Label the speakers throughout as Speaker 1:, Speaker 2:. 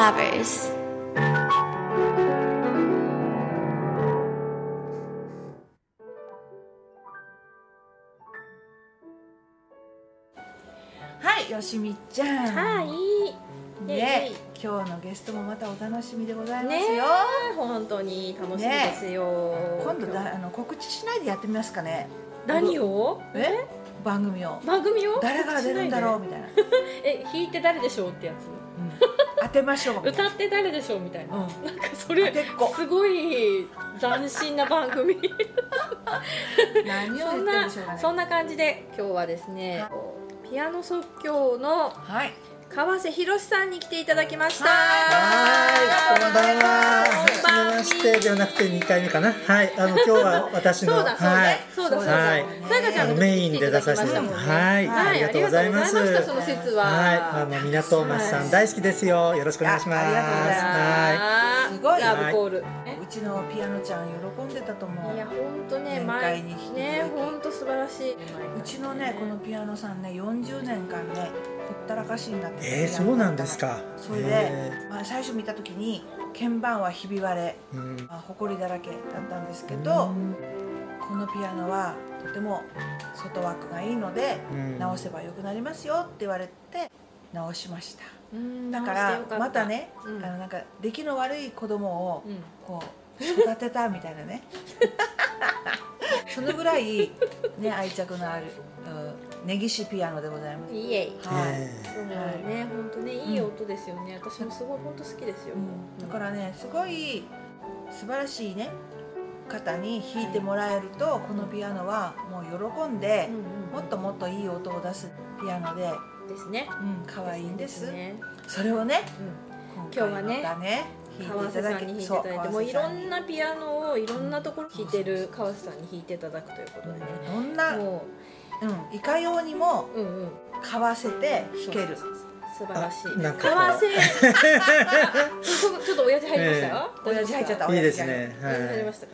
Speaker 1: Lovers
Speaker 2: はい、よしみちゃん。
Speaker 3: はい。
Speaker 2: ね、今日のゲストもまたお楽しみでございます
Speaker 3: ね
Speaker 2: よ。
Speaker 3: 本当に楽しみですよ。
Speaker 2: 今度だあの告知しないでやってみますかね。
Speaker 3: 何を？
Speaker 2: え？番組を。
Speaker 3: 番組を？
Speaker 2: 誰から出るんだろうみたいな。うん、
Speaker 3: え、弾いて誰でしょうってや
Speaker 2: 当てましょう。
Speaker 3: つ。歌って誰でしょうみたいな。
Speaker 2: うん。
Speaker 3: なんかそれすごい斬新な番組。
Speaker 2: 何を言ってるん
Speaker 3: そんな
Speaker 2: でしょうかね。
Speaker 3: そんな感じで今日はですね、ピアノ即興の
Speaker 2: はい。
Speaker 3: 川瀬博さんに来ていただきました。
Speaker 4: はい、こんばんは。
Speaker 3: こんばんは
Speaker 4: はじめましてではなくて2回目かな。はい、あの今日は私の
Speaker 3: そうだそうだ、
Speaker 4: はい、
Speaker 3: そうだそうだ。
Speaker 4: はい
Speaker 3: さやかちゃん
Speaker 4: メインで出させていただきました。はい、ありがとうございます。
Speaker 3: は。
Speaker 4: はい、あの港町さん大好きですよ。よろしくお願いします。
Speaker 2: あありがとうございます
Speaker 3: あー
Speaker 2: すごい。
Speaker 3: ラブコール。
Speaker 2: うちのピアノちゃん喜んでたと思う。
Speaker 3: いや本当ね
Speaker 2: 前
Speaker 3: 前
Speaker 2: 回に引き続き。
Speaker 3: ね本当素晴らしい。
Speaker 2: うちのねこのピアノさんね40年間ねほったらかしになって
Speaker 4: えー、そうなんですか。
Speaker 2: それで、
Speaker 4: え
Speaker 2: まあ、最初見た時に鍵盤はひび割れ
Speaker 4: ーうん。
Speaker 2: まあ、埃だらけだったんですけど、このピアノはとても外枠がいいので、
Speaker 4: うん。
Speaker 2: 直せば良くなりますよって言われて直しました。
Speaker 3: うん
Speaker 2: だからまたね、
Speaker 3: うん。
Speaker 2: あのなんか出来の悪い子供を
Speaker 3: うん。
Speaker 2: こう育てたみたいなね。そのぐらい、ね、愛着のある、うん、根岸ピアノでございます。
Speaker 3: いえい。
Speaker 2: はい。
Speaker 4: え
Speaker 3: でもね。本当ねいい音ですよね。私もすごい本当好きですよ。
Speaker 2: だからねすごい素晴らしいね方に弾いてもらえるとこのピアノはもう喜んで
Speaker 3: うんうん。
Speaker 2: もっともっといい音を出すピアノで、
Speaker 3: ですね。
Speaker 2: うん、可愛いんです
Speaker 3: ね。
Speaker 2: それをね
Speaker 3: うん
Speaker 2: 今回またね
Speaker 3: 川瀬さんに弾いていただいてもういろんなピアノをいろんなところ弾いてる川瀬さんに弾いていただくということでね。
Speaker 2: どんな、
Speaker 3: も
Speaker 2: うん、いかようにも
Speaker 3: ううんうん。
Speaker 2: 買わせて弾ける
Speaker 3: 素晴らしい。
Speaker 4: あなんか
Speaker 3: 川瀬。ちょっと親父入りました？よ。
Speaker 2: 親父入っちゃった。
Speaker 4: いいですね。はい。
Speaker 3: 親父入りましたか？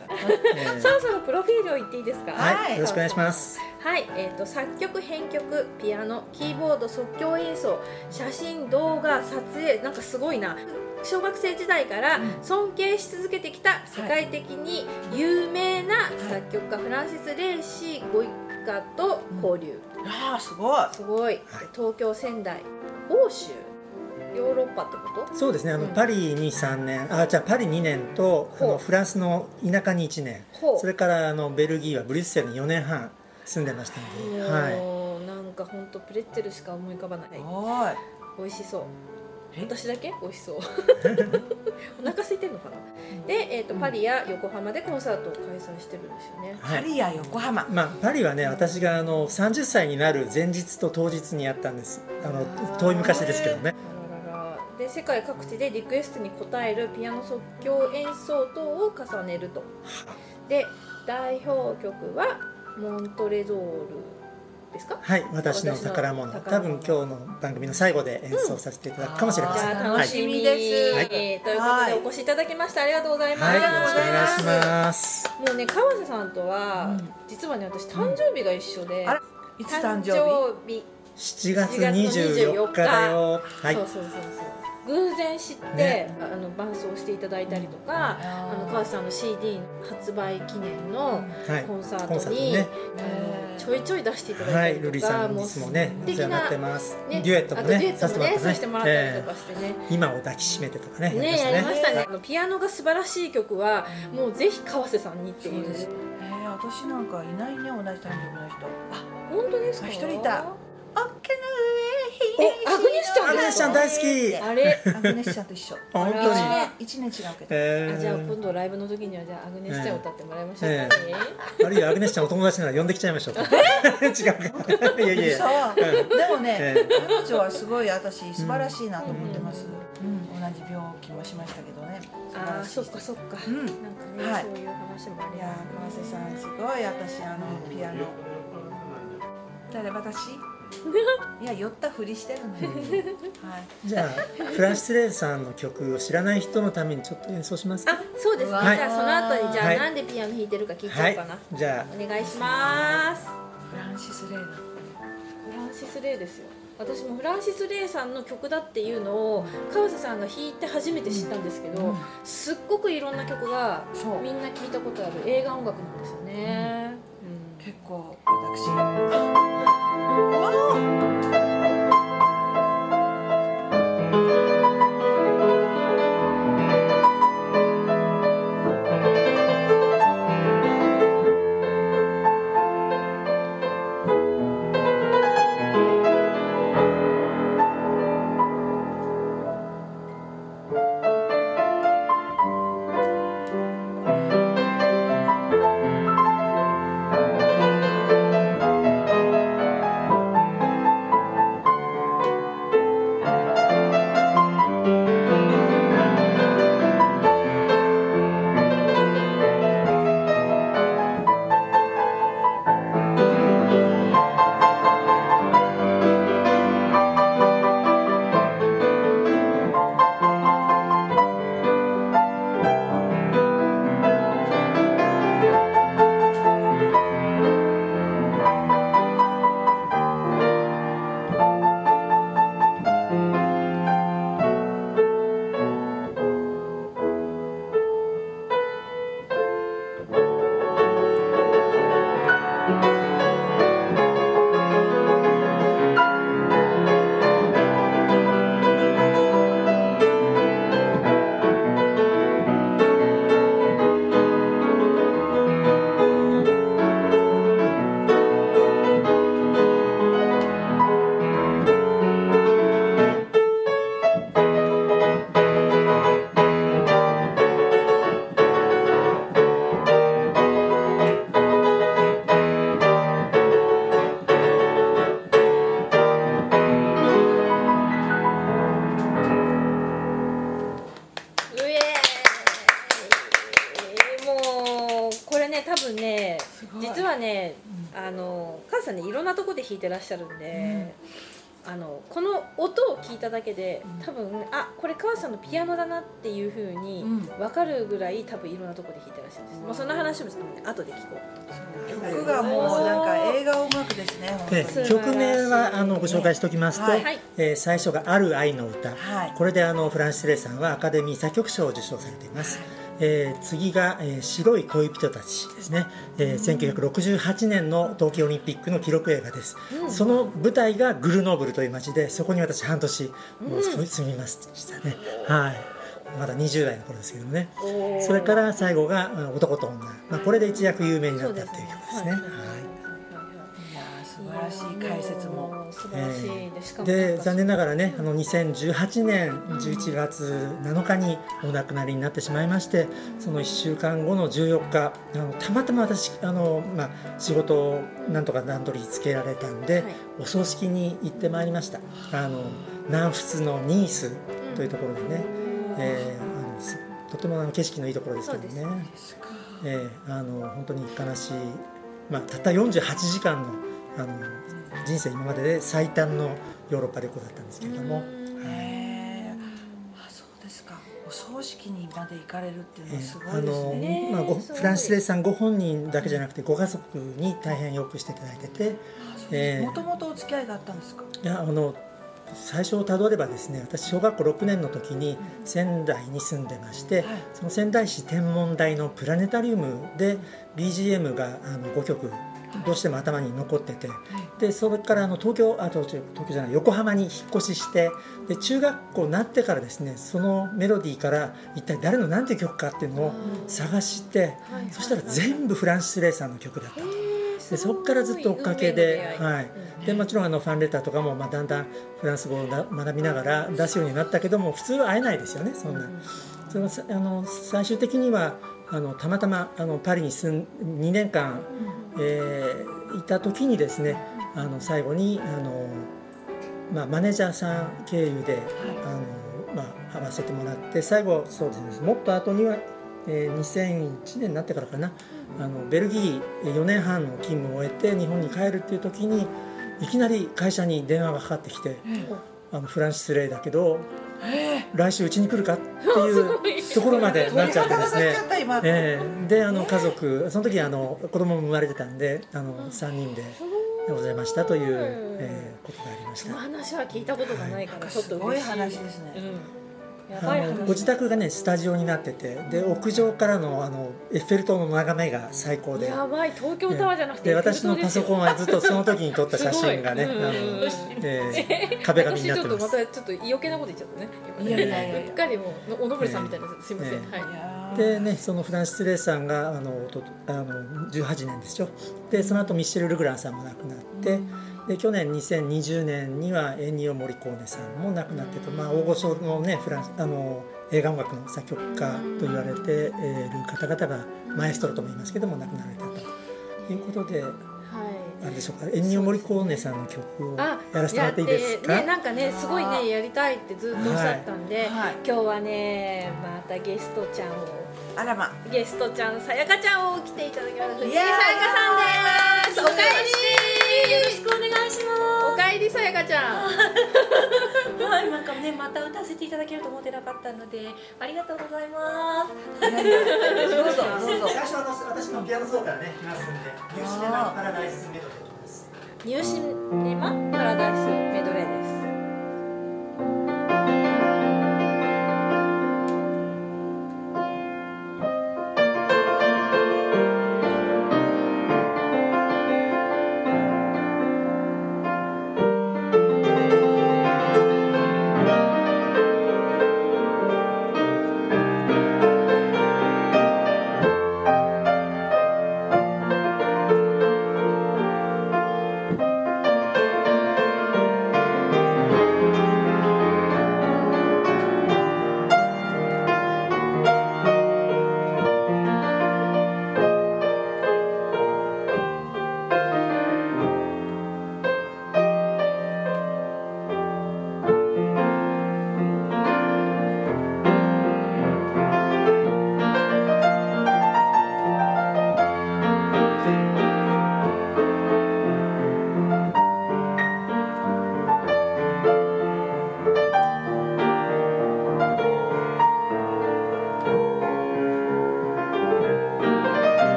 Speaker 4: えー
Speaker 3: そろそろプロフィールを言っていいですか？
Speaker 4: はい、よろしくお願いします。
Speaker 3: はい、えー、と作曲編曲ピアノキーボード即興演奏写真動画撮影なんかすごいな。小学生時代から尊敬し続けてきた世界的に有名な作曲家フランシス・レイシーご一家と交流、
Speaker 2: ああすごい。
Speaker 3: すごい。東京仙台欧州？ヨーロッパってこと？
Speaker 4: そうですね。あの、
Speaker 3: うん。
Speaker 4: パリに3年、あ、じゃあパリ2年と、あのフランスの田舎に1年、それからあのベルギーはブリュッセルに4年半住んでましたので、はい。
Speaker 3: なんか本当プレッツェルしか思い浮かばない。
Speaker 2: おい。
Speaker 3: 美味しそう。
Speaker 2: え
Speaker 3: 私だけ？美味しそう。お腹空いてんのかな？で、えーとパリや横浜でコンサートを開催してるんですよね。
Speaker 4: はい。
Speaker 2: パリや横浜。
Speaker 4: まあ、パリはね私があの30歳になる前日と当日にやったんです。あの遠い昔ですけどね。
Speaker 3: で世界各地でリクエストに応えるピアノ即興演奏等を重ねると。で代表曲はモントレゾールですか？
Speaker 4: はい私の宝物多
Speaker 3: 私の宝物。
Speaker 4: 分今日の番組の最後で演奏させていただくかもしれま
Speaker 3: じ
Speaker 4: せん、
Speaker 3: ゃあ楽しみ
Speaker 2: です。
Speaker 4: はい。
Speaker 3: ということでお越しいただきましたありがとうございます、
Speaker 4: はい、よ
Speaker 2: ありがとう
Speaker 4: ろしくお
Speaker 2: ございます
Speaker 4: 願いします。
Speaker 3: もうね川瀬さんとは、
Speaker 2: うん。
Speaker 3: 実はね私誕生日が一緒で、
Speaker 2: あらいつ誕
Speaker 3: 誕
Speaker 2: 生
Speaker 3: 生日。
Speaker 4: 7月24日だよ。はい。
Speaker 3: そうそうそうそう偶然知って、
Speaker 4: ね。
Speaker 3: あの伴奏していただいたりとか、
Speaker 2: あー
Speaker 3: あの川瀬さんの CD 発売記念の
Speaker 4: はい。
Speaker 3: コンサートに、
Speaker 4: ートね。
Speaker 3: ちょいちょい出していただ
Speaker 4: はいい
Speaker 3: たりとか、
Speaker 4: ルリさんい
Speaker 3: も素敵なね、
Speaker 4: デュエットも
Speaker 3: あとデュエ
Speaker 4: ね
Speaker 3: ットもねさせてもらったり
Speaker 4: え
Speaker 3: とかしてね、
Speaker 4: え今を抱きしめてとかね
Speaker 3: ねやりましたね、
Speaker 4: はい
Speaker 3: あのピアノが素晴らしい曲は、もうぜひ川瀬さんにっていう。
Speaker 2: そうですえー、私なんかいないね同じ誕生日の人。あ
Speaker 3: 本当ですか？
Speaker 2: あ一人いた。おっけの
Speaker 3: お
Speaker 2: 上
Speaker 3: アグネスちゃん
Speaker 4: アグネスちゃん大好き。
Speaker 3: あれ
Speaker 2: アグネスちゃんと一緒。
Speaker 4: あ 本当に。
Speaker 2: 一年違うけど
Speaker 3: じゃあ
Speaker 4: ー
Speaker 3: 今度ライブの時にはじゃあアグネスちゃんを歌ってもらいましょうかね、
Speaker 4: あるいはアグネスちゃんお友達なら呼んできちゃいましょうか。違うか。いやいや。
Speaker 2: でもね、
Speaker 4: え
Speaker 2: 彼女はすごい私素晴らしいなと思ってます、うん。同じ病気もしましたけどね。
Speaker 3: ああそっかそっか、
Speaker 2: うん。
Speaker 3: なんかね、
Speaker 2: はい。
Speaker 3: そういう話もあり
Speaker 2: いや
Speaker 3: ます
Speaker 2: ー川瀬さんすごい。私あのピアノ。誰私？いや酔ったふりしてるのに、はい、
Speaker 4: じゃあフランシス・レイさんの曲を知らない人のためにちょっと演奏しますか？
Speaker 3: あそうですね、
Speaker 4: はい。
Speaker 3: じゃあその後にじゃあ、
Speaker 4: はい。
Speaker 3: なんでピアノ弾いてるか聞いちゃ
Speaker 4: はい
Speaker 3: おうかな、
Speaker 4: じゃ
Speaker 3: お願いします。
Speaker 2: フランシス・レイナ
Speaker 3: フランランシス・レイですよ私もフランシス・レイさんの曲だっていうのを川瀬さんが弾いて初めて知ったんですけど、
Speaker 2: うん。
Speaker 3: すっごくいろんな曲がみんな聞いたことある。映画音楽なんですよね、うん。
Speaker 2: 結構私
Speaker 3: で弾いてらっしゃるんで、あのこの音を聞いただけで多分あこれ母さんのピアノだなっていうふうに
Speaker 2: うん。
Speaker 3: 分かるぐらい多分いろんなとこで弾いてらっしゃるんです、まあ、そんな話もちょっとね後で聞こう。
Speaker 2: 曲がもうなんか映画音楽ですね本当
Speaker 4: で曲名はあのご紹介しておきますと、
Speaker 2: はい。
Speaker 3: はい。
Speaker 4: えー最初が「ある愛の歌」
Speaker 2: はい。
Speaker 4: これであのフランシス・レイさんはアカデミー作曲賞を受賞されています、えー次が、えー白い恋人たち」ですね、えー1968年の冬季オリンピックの記録映画です、その舞台がグルノーブルという町でそこに私半年もう住みましたね、はい。まだ20代の頃ですけどもね。それから最後があ男と女、まあ、これで一躍有名になったという曲ですね
Speaker 2: らしい解説も。
Speaker 3: 素晴らしい。でしかも
Speaker 4: で残念
Speaker 3: な
Speaker 4: ながらねあの2018年11月7日にお亡くなりになってしまいましてその1週間後の14日あのたまたま私あの、まあ、仕事をなんとか段取りつけられたんで、
Speaker 3: はい。
Speaker 4: お葬式に行ってまいりました。あの南仏のニースというところでね、えーあのすとてもあの景色のいいところです。けどねえーあの本当に悲しい、まあ、たった48時間のあの人生今までで最短のヨーロッパ旅行だったんですけれども、
Speaker 2: へー。あそうですか。お葬式にまで行かれるっていうのはすご
Speaker 4: あ
Speaker 2: いです
Speaker 4: の
Speaker 2: ね
Speaker 3: ね
Speaker 4: まあ、ご
Speaker 3: すごい。
Speaker 4: フランシス・レイさんご本人だけじゃなくてご家族に大変よくしていただいてて、えー
Speaker 2: もともとお付き合いがあったんですか？
Speaker 4: いやあの最初をたどればですね私小学校6年の時に仙台に住んでまして、
Speaker 2: はい。
Speaker 4: その仙台市天文台のプラネタリウムで BGM があの5曲どうしても頭に残ってて、でそれからあの東京あ東京東京じゃない横浜に引っ越ししてで中学校になってからですねそのメロディーから一体誰の何ていう曲かっていうのを探して、
Speaker 3: はい
Speaker 4: そしたら全部フランシス・レイさんの曲だったと。でそこからずっと追っかけ
Speaker 3: 運
Speaker 4: ではい。い、でもちろんあのファンレターとかもまあだんだんフランス語をな学びながら出すようになったけども普通は会えないですよねそんな、そのさあの最終的にはあのたまたまあのパリに住ん2年間、えーいた時にですねあの最後にあの、まあ、マネージャーさん経由で、あのまあ、会わせてもらって最後そうですねもっと後には、えー2001年になってからかなあのベルギー4年半の勤務を終えて日本に帰るっていう時にいきなり会社に電話がかかってきて「あのフランシス・レイだけど来週うちに来るか?」っていうところまで なっちゃってですね。ええ。であの家族その時あの子供も生まれてたんであの3人ででございましたという、
Speaker 3: うん
Speaker 4: えーことがありまし
Speaker 3: その
Speaker 4: た。
Speaker 3: 話は聞いたことがないからちょっ
Speaker 2: すごい。
Speaker 3: と嬉しい
Speaker 2: 話ですね。
Speaker 3: うん、
Speaker 4: ご自宅がねスタジオになっててで屋上からのあのエッフェル塔の眺めが最高で。
Speaker 3: やばい。東京タワーじゃなくて
Speaker 4: で私のパソコンはずっとその時に撮った写真がね 壁紙になってます。
Speaker 3: 私ちょっとまたちょっと余計なこと言っちゃったね。
Speaker 2: いやいやいや
Speaker 3: っかりもうおのぼりさんみたいな、すいません、
Speaker 4: え
Speaker 3: はい。
Speaker 4: でねそのフランシス・レイさんがあのあの18年ですよ。でその後ミッシェル・ルグランさんも亡くなってで去年2020年にはエンニオ・モリコーネさんも亡くなってと、まあ、大御所のねフランスあの映画音楽の作曲家と言われている方々がマエストロとも言いますけども亡くなられたということで
Speaker 3: はい。
Speaker 4: あれでしょうか？エンニオ・モリコーネさんの曲を
Speaker 3: あ
Speaker 4: やらせてもらっていいですか？
Speaker 3: ねなんかねすごいねやりたいってずっとおっしゃったんで、
Speaker 2: はい。
Speaker 3: 今日はねまたゲストちゃんを
Speaker 2: あらま。
Speaker 3: ゲストちゃんさやかちゃんを来ていただきます。藤井
Speaker 2: いやー
Speaker 3: さやかさんです。おかえり。
Speaker 5: よろしく
Speaker 3: さやかちゃん
Speaker 5: す。はい、なんかね、また歌わせていただけると思ってなかったので、ありがとうございます。
Speaker 2: どうぞ どうぞ
Speaker 4: 最初は私のピアノ奏からね来ますんで
Speaker 2: ニューシネマ
Speaker 4: パラダイスメドレーいきます
Speaker 3: ニューシネマパラダイスメドレーです「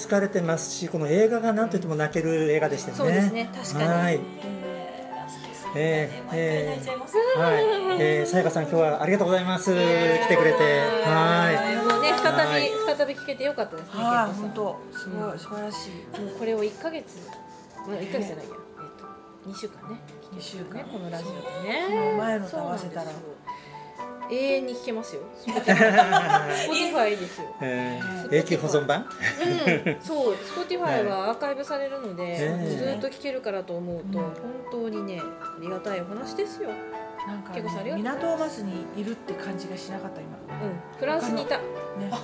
Speaker 3: や
Speaker 4: っぱりね好かれてますし、この映画がなんといっても泣ける映画でしたよね。
Speaker 3: そうですね。確かに。
Speaker 4: はい。
Speaker 5: た。
Speaker 4: えー、え
Speaker 5: 泣いちゃいます。
Speaker 4: ー、はい、えー、さやかさん今日はありがとうございます。来てくれて、は
Speaker 3: もうね再
Speaker 4: はい。
Speaker 3: び再び聞けてよかったですね
Speaker 2: 本当。すごい素晴らしい。
Speaker 3: もうこれを一ヶ月まあ一ヶ月じゃないや。えっと二週間ね。
Speaker 2: 2週間。
Speaker 3: ねこのラジオで
Speaker 2: そ
Speaker 3: ね
Speaker 2: の前のと合わせたら
Speaker 3: 永遠に聞けますよ。Spotify ですよ。
Speaker 4: 永久保存版？
Speaker 3: うん、そう Spotify は アーカイブされるので、
Speaker 4: え。
Speaker 3: ずっと聞けるからと思うと、本当にねありがたいお話ですよ、
Speaker 2: なんか、港バスにいるって感じがしなかった今。
Speaker 3: うん、フランスにいた。
Speaker 2: ね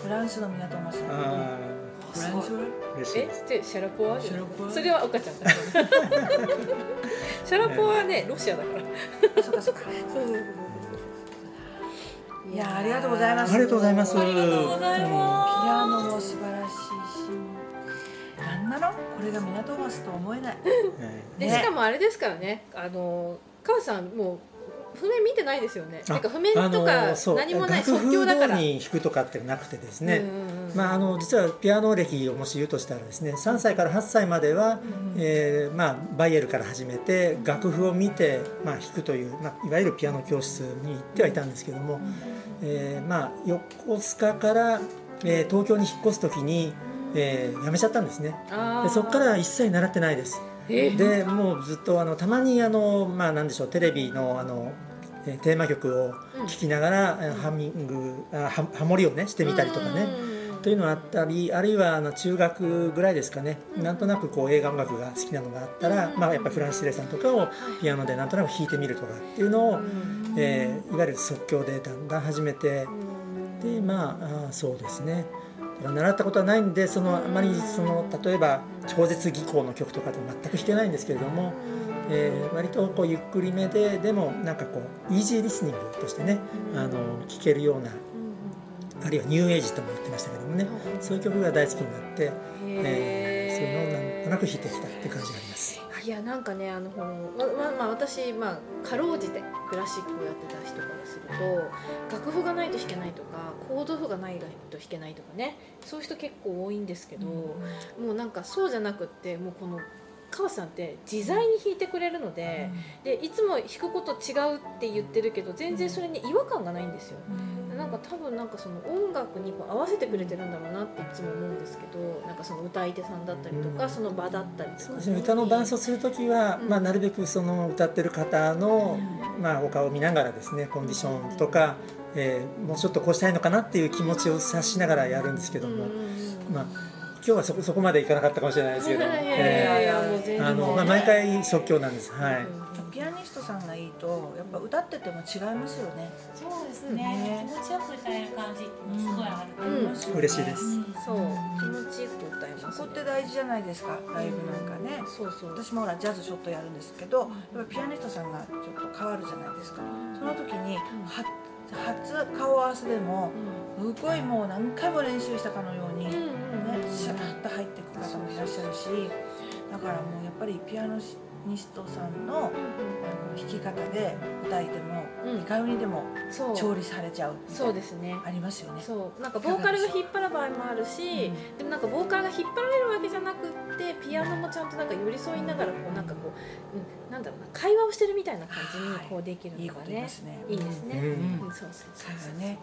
Speaker 2: フランスの港バス
Speaker 4: あ
Speaker 2: フランス
Speaker 4: ー嬉しい。
Speaker 3: え？
Speaker 4: で
Speaker 3: シャラポワ？
Speaker 2: シャラポワ？
Speaker 3: それは岡ちゃんだ。シャラポワはねロシアだから。
Speaker 2: そっかそっか。
Speaker 3: そうそうそう
Speaker 2: いやありがとうございます。
Speaker 4: ありがとうございます。
Speaker 5: ありがとうござい
Speaker 2: ピ
Speaker 5: ま
Speaker 2: アノも素晴らしいし。なんなの？これが港バスと思えない。
Speaker 4: はい
Speaker 3: で
Speaker 2: ね。
Speaker 3: しかもあれですからね。あの川さんもう譜面見てないですよね。
Speaker 4: あ
Speaker 3: てか譜面とか何もない即興だから。
Speaker 4: に弾くとかってなくてですね。
Speaker 3: うんうんうん
Speaker 4: まあ、あの実はピアノ歴をもし言うとしたらですね3歳から8歳までは、えーまあ、バイエルから始めて楽譜を見て、まあ、弾くという、まあ、いわゆるピアノ教室に行ってはいたんですけども、えーまあ、横須賀から、えー東京に引っ越す時に、えー辞めちゃったんですね。でそこから一切習ってないです。
Speaker 3: え
Speaker 4: でもうずっとあのたまにあの、まあ、なんでしょうテレビのあのえーテーマ曲を聴きながら、えーハミングあハハモリをねしてみたりとかね、というのがあったりあるいはあの中学ぐらいですかね、なんとなくこう映画音楽が好きなのがあったら、まあ、やっぱりフランシス・レイさんとかをピアノでなんとなく弾いてみるとかっていうのを、えーいわゆる即興でだんだん始めてでまあそうですね習ったことはないんでそのあまりその例えば超絶技巧の曲とかでも全く弾けないんですけれども、えー割とこうゆっくりめででもなんかこうイージーリスニングとしてねあの聴けるようなあるいはニューエイジとも言ってましたけどもねそういう曲が大好きになって、えーそういうのをなんとなく弾いてきたっていう感じがあります。
Speaker 3: いやなんかねあのまままあ私まあかろうじてクラシックをやってた人からすると楽譜がないと弾けないとかコード譜がないと弾けないとかねそういう人結構多いんですけど、もうなんかそうじゃなくってもうこの川さんって自在に弾いてくれるので,、でいつも弾くこと違うって言ってるけど全然それに違和感がないんですよ。なんか多分なんかその音楽にこう合わせてくれてるんだろうなっていつも思うんですけどなんかその歌い手さんだったりとか、
Speaker 4: うん。
Speaker 3: その場だったりとか、
Speaker 4: そうですね。歌の伴奏する時は、
Speaker 3: うん。
Speaker 4: まあ、なるべくその歌ってる方の、まあ、お顔を見ながらですねコンディションとか、えーもうちょっとこうしたいのかなっていう気持ちを察しながらやるんですけども、まあ、今日はそこそこまでいかなかったかもしれないですけど、
Speaker 3: いやいやいやもう全然。
Speaker 4: あのまあ、毎回即興なんです。はい。
Speaker 2: ピアニストさんがいいとやっぱ歌ってても違いますよね。
Speaker 5: す。そうです
Speaker 2: ね。
Speaker 5: ね。気持ちよく歌える感じすごいあると
Speaker 3: うん
Speaker 5: 思います。
Speaker 2: よね
Speaker 4: 嬉しいです。
Speaker 3: そう。気持ちよく歌います、
Speaker 2: そこって大事じゃないですかライブなんかね。
Speaker 3: そうそう。
Speaker 2: 私もほらジャズちょっとやるんですけどやっぱピアニストさんがちょっと変わるじゃないですか。その時には初顔合わせでもすごいもう何回も練習したかのように、ね
Speaker 3: うんうん
Speaker 2: シャーッと入っていく方もいらっしゃるしだからもうやっぱりピアノニストさんのあの弾き方で歌いでも、
Speaker 3: うん。
Speaker 2: いかようにでも
Speaker 3: そう。
Speaker 2: 調理されちゃう
Speaker 3: そうですね。
Speaker 2: ありますよね。
Speaker 3: そう。なんかボーカルが引っ張る場合もあるし、でもなんかボーカルが引っ張られるわけじゃなくってピアノもちゃんとなんか寄り添いながらこうなんかこう、うん、なんだろうな会話をしてるみたいな感じにこうできるのがね
Speaker 2: ますね。
Speaker 3: いいですね、
Speaker 4: うん。
Speaker 3: うん。そうそうそう
Speaker 2: 会話ね。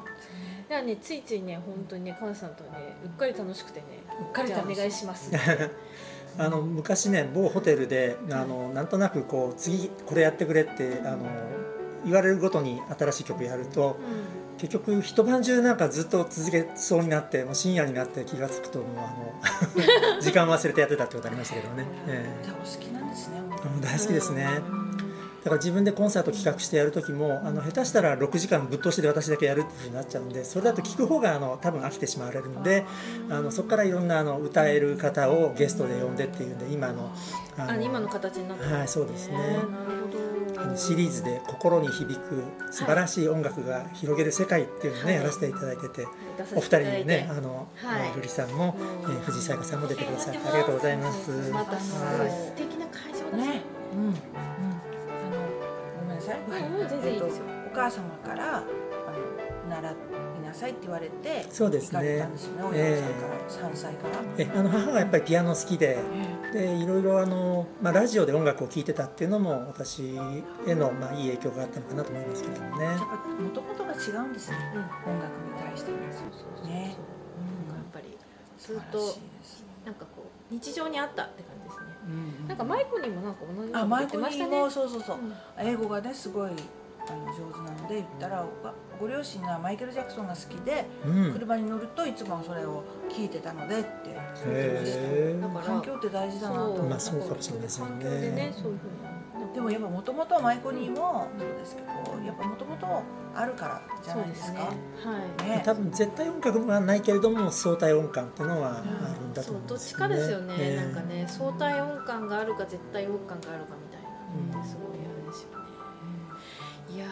Speaker 3: だからねついついね本当にねカナさんとねうっかり楽しくてね
Speaker 2: うっかり
Speaker 3: お願いします
Speaker 4: あの昔ね某ホテルであのなんとなくこう次これやってくれってあの言われるごとに新しい曲やると結局一晩中なんかずっと続けそうになってもう深夜になって気が付くともうあの 時間忘れてやってたってことありましたけどね、え
Speaker 2: 歌お好きなんですね。
Speaker 4: 大好きですねだから自分でコンサート企画してやる時もあの下手したら6時間ぶっ通しで私だけやるっていうふうになっちゃうんでそれだと聞く方があの多分飽きてしまわれるのであのそこからいろんなあの歌える方をゲストで呼んでっていうんで今のあ
Speaker 3: あ今の形になってる
Speaker 4: はいそうですね。
Speaker 3: なるほど。
Speaker 4: あのシリーズで心に響く素晴らしい音楽が広げる世界っていうのをね、
Speaker 3: はい。
Speaker 4: やらせていただいてて、
Speaker 3: 出さ
Speaker 4: お二人にねあの、
Speaker 3: はい。
Speaker 4: 瑠璃さんも、えー藤井さやかさんも出てくださってありがとうございます。
Speaker 3: またすごい素敵な会場だ。
Speaker 2: ね、うん、うん、さい。
Speaker 3: う全然いいですよ
Speaker 2: えっとお母様からあの習いなさいって言われて、
Speaker 4: そうですね
Speaker 2: 行かれたんですよね。さんから三歳から。
Speaker 4: えあの母がやっぱりピアノ好きででいろいろあの、まあ、ラジオで音楽を聴いてたっていうのも私への、まあ、いい影響があったのかなと思いますけどもね
Speaker 2: やっ。ぱり元々が違うんですね。
Speaker 3: うん
Speaker 2: 音楽に対しても。
Speaker 3: そうそうそうそう
Speaker 2: ね
Speaker 3: なんかやっぱりずっとなんかこう日常にあったって感
Speaker 2: うん
Speaker 3: なんかマイコにもなんか同じ
Speaker 2: あマイ
Speaker 3: こと言ってま
Speaker 2: そうそうそう。
Speaker 3: う。ん
Speaker 2: 英語がねすごいあの上手なので言ったらごご両親がマイケル・ジャクソンが好きで、
Speaker 4: うん、
Speaker 2: 車に乗るといつもそれを聞いてたのでって
Speaker 4: へー
Speaker 3: だから
Speaker 2: 環境って大事だなと思って。
Speaker 4: まあそうかもしれませんね。
Speaker 3: 環境でねそういうふうに
Speaker 2: でもやっぱもともとマイコニーもそうですけどやっぱもともとあるからじゃ
Speaker 3: そうでね
Speaker 2: ないですすか。
Speaker 3: はい。
Speaker 2: ね。
Speaker 4: 多分絶対音楽はないけれども相対音感っていうのはあるんだと
Speaker 3: そう
Speaker 4: 思うんです
Speaker 3: どっちかですよね、
Speaker 4: ええ。
Speaker 3: なんかね相対音感があるか絶対音感があるかみたいなのってすごいあれですよね、いや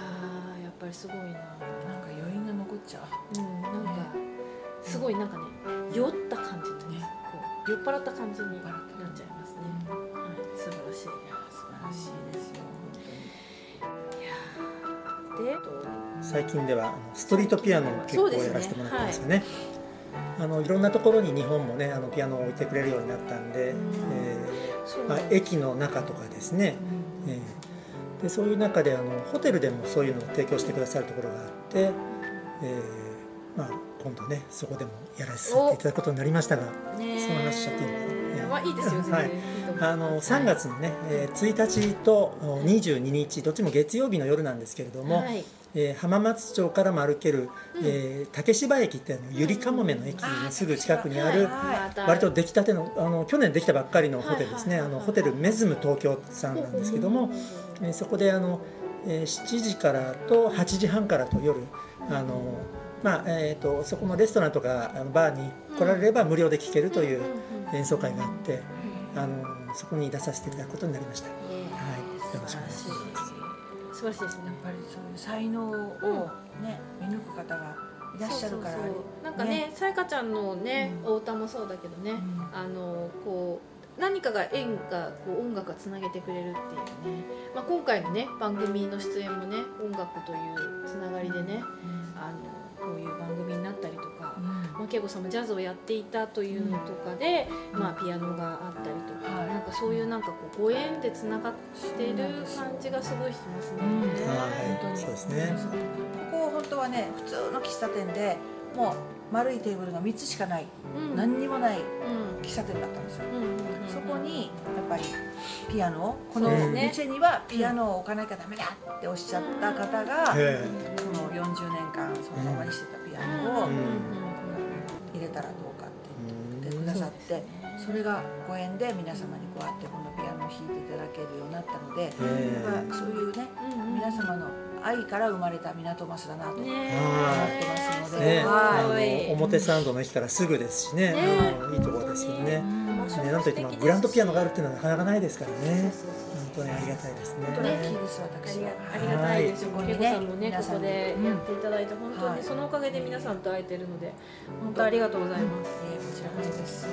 Speaker 3: ーやっぱりすごいな。
Speaker 2: なんか余韻が残っちゃう。
Speaker 3: うんなんかすごいなんかね酔った感じにねこう酔っ払った感じになっちゃいますね、はい、素晴らしい
Speaker 2: で
Speaker 4: 最近ではストリートピアノを結構やらせてもらってますよね。あのいろんなところに日本もねあのピアノを置いてくれるようになったんで、え
Speaker 3: そう。
Speaker 4: ーまあ、駅の中とかですね、えーでそういう中であのホテルでもそういうのを提供してくださるところがあって、えーまあ、今度ねそこでもやらせていただくことになりましたが
Speaker 3: ね
Speaker 4: その話しちゃっていいのかな。えー
Speaker 3: まあいいですよ
Speaker 4: はいあの3月のね、えー1日とお22日どっちも月曜日の夜なんですけれども、
Speaker 3: はい。
Speaker 4: えー浜松町からも歩ける、
Speaker 3: うん。
Speaker 4: えー竹芝駅ってあのゆりかもめの駅のすぐ近くにある、割と出来たてのあの去年できたばっかりのホテルですね、あのホテルメズム東京さんなんですけども、えーそこであの、えー7時からと8時半からと夜あの、まあえー、とそこのレストランとかあのバーに来られれば無料で聴けるという演奏会があって、あのそこに出させていただくことになりました。
Speaker 3: はい。
Speaker 4: よろしくお願いします。
Speaker 3: 素晴らしいですね。
Speaker 2: やっぱりそういう才能をね、見抜く方がいらっしゃるから。
Speaker 3: そうそうそう。なんかねさやかちゃんのね、
Speaker 2: うん。
Speaker 3: お歌もそうだけどね、
Speaker 2: うん。
Speaker 3: あのこう何かが縁がこう音楽がつなげてくれるっていうね、まあ、今回のね番組の出演もね音楽というつながりでねあのこういう番組になったりとか、まあ、恵子さんもジャズをやっていたというのとかで、
Speaker 2: うん。
Speaker 3: まあ、ピアノがあったりとか、
Speaker 2: はい。
Speaker 3: なんかそういうなんかこうご縁でつながってる感じがすごいしますね。
Speaker 2: うん。
Speaker 4: はい。
Speaker 2: 本当に。
Speaker 4: そうですね。
Speaker 2: ここ本当はね普通の喫茶店でもう丸いテーブルが3つしかない、
Speaker 3: うん。
Speaker 2: 何にもない
Speaker 3: うん。
Speaker 2: 喫茶店だったんですよ、
Speaker 3: うんうんうん
Speaker 2: そこにやっぱりピアノをこの店にはピアノを置かなきゃダメだっておっしゃった方が、
Speaker 4: え
Speaker 2: その40年間そのままにしてたピアノを
Speaker 3: うん
Speaker 2: たらどうかって言ってくださって、それがご縁で皆様にこうやってこのピアノを弾いていただけるようになったので、
Speaker 4: え
Speaker 2: やっぱそういうね皆様の愛から生まれた港マスだなと思って
Speaker 3: ね
Speaker 2: ますので、
Speaker 4: 表参道の駅からすぐですしね、
Speaker 3: ね。
Speaker 4: あのいいところですよね。ね、なんといってもグランドピアノがあるっていうのはなかなかないですからね。
Speaker 3: そうそうそう。
Speaker 4: 本当にありがたいですね。
Speaker 2: 本当にラッキーです
Speaker 3: あ
Speaker 2: 私は。
Speaker 3: りがありがたいですよ。
Speaker 2: はい。
Speaker 3: けこさんもねここでやっていただいて本当
Speaker 2: はい
Speaker 3: にそのおかげで皆さんと会えてるので本当ありがとうございます。
Speaker 2: えーこちらこそです。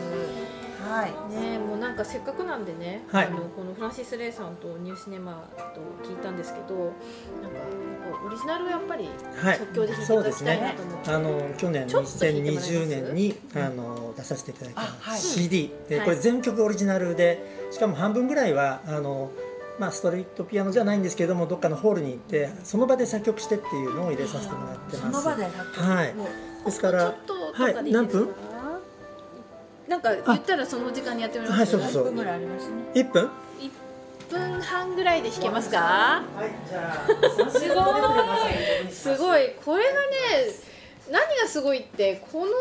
Speaker 2: はい。
Speaker 3: ねもうなんかせっかくなんでね、
Speaker 4: はい。
Speaker 3: あのこのフランシス・レイさんとニューシネマと聞いたんですけどなんかオリジナルをやっぱり
Speaker 4: はい。
Speaker 3: 即興で弾いてい
Speaker 4: そうです
Speaker 3: ただきたいな
Speaker 4: ね。
Speaker 3: と思って。
Speaker 4: あの去年
Speaker 3: ちょっと弾いてもらえます
Speaker 4: ？2020年にあの出させていただいた
Speaker 2: あはい。
Speaker 4: CD で
Speaker 3: はい。
Speaker 4: これ全曲オリジナルでしかも半分ぐらいはあのまあストリートピアノじゃないんですけれどもどっかのホールに行ってその場で作曲してっていうのを入れさせてもらってます。
Speaker 2: その場で作曲？
Speaker 4: はい。ですから
Speaker 3: ちょっととかでい。いですか、
Speaker 4: はい何分
Speaker 3: なんか言ったらその時間にやってもらいます
Speaker 4: はいそうそう
Speaker 2: 1分ぐらいありますね。
Speaker 4: 1分
Speaker 3: ？1分半ぐらいで弾けますか？
Speaker 4: はいじゃあ
Speaker 3: すごい。すごい。これがね何がすごいってこの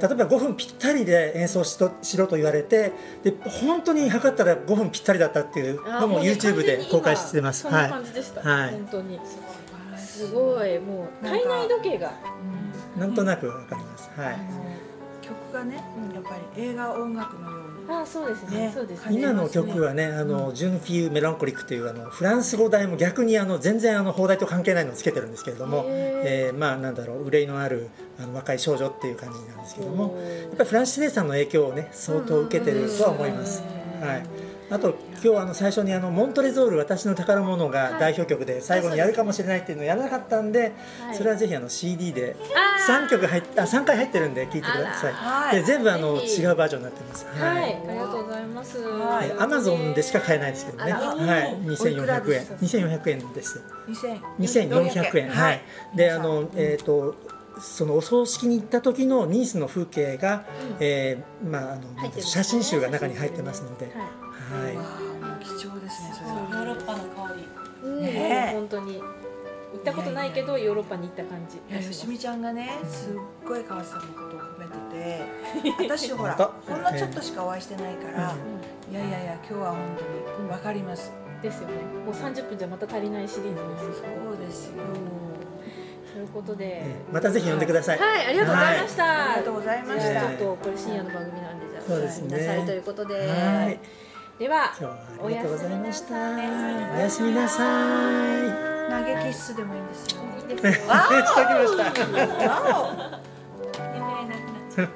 Speaker 4: 例え
Speaker 3: うん
Speaker 4: ば5分ぴったりで演奏しとしろと言われてで本当に測ったら5分ぴったりだったっていうのも YouTube で公開してます。
Speaker 3: そんな
Speaker 4: は
Speaker 3: 感じでした、
Speaker 4: はい。
Speaker 3: 本当に。
Speaker 2: す
Speaker 3: すごい。もう体内時計が。
Speaker 4: い、なんとなくわかります。はい。
Speaker 2: 曲がね
Speaker 3: うん
Speaker 2: やっぱり映画音楽のように
Speaker 3: あそうですね。
Speaker 2: ね。
Speaker 3: そうですね。
Speaker 4: 今の曲はね、あの、ジュンフィーメランコリックというあのフランス語題も逆にあの全然あの放題と関係ないのをつけてるんですけれども、
Speaker 3: へ
Speaker 4: えーまあなんだろう憂いのあるあの若い少女っていう感じなんですけども、やっぱりフランシス・レイさんの影響をね相当受けてるとは思います。はい。あと今日あの最初にあのモントレゾール私の宝物が代表曲で最後にやるかもしれないっていうのをやらなかったんで、
Speaker 3: はい
Speaker 4: それはぜひあの CD で三曲入っあ三回入ってるんで聞いてください。
Speaker 2: はい
Speaker 4: で全部あの違うバージョンになってます。
Speaker 3: はい、
Speaker 4: はい。
Speaker 3: ありがとうございます。
Speaker 2: はい
Speaker 4: アマゾンでしか買えないですけどね。はい、
Speaker 2: おいくら
Speaker 4: 2400円
Speaker 2: ですか。
Speaker 4: 2400円です。
Speaker 2: 2400
Speaker 4: 2400円。はい。で、あのえっ、とそのお葬式に行った時のニースの風景が、えーまああの写真集が中に入ってますので、
Speaker 3: はい。
Speaker 2: もう貴重ですねそれ
Speaker 5: ヨ
Speaker 2: は
Speaker 5: ーロッパの香り。
Speaker 3: うん、
Speaker 2: ねえ。
Speaker 3: 本当に。行ったことないけどヨーロッパに行った感じ。
Speaker 2: いやよしみちゃんがねすっごい川瀬さんのことを褒めてて。私ほらほんのちょっとしかお会いしてないからいやいやいや今日は本当に分かります。
Speaker 3: ですよね。もう30分じゃまた足りないシリーズです。
Speaker 2: そうですよ。
Speaker 3: ということで、
Speaker 4: えーまたぜひ呼んでください。
Speaker 3: はい、ありがとうございました。
Speaker 2: ありがとうございました。
Speaker 3: ちょっとこれ深夜の番組なんでじゃあ
Speaker 4: そうで
Speaker 3: なさいということで、
Speaker 4: はい。
Speaker 3: で
Speaker 4: はありがとうございました。
Speaker 3: お
Speaker 4: おやすみなさい。
Speaker 2: 投げキッスでもいいんですよ
Speaker 3: いいですよ。
Speaker 2: わ
Speaker 4: しと きました。
Speaker 2: おわお
Speaker 5: 夢なくなっちゃう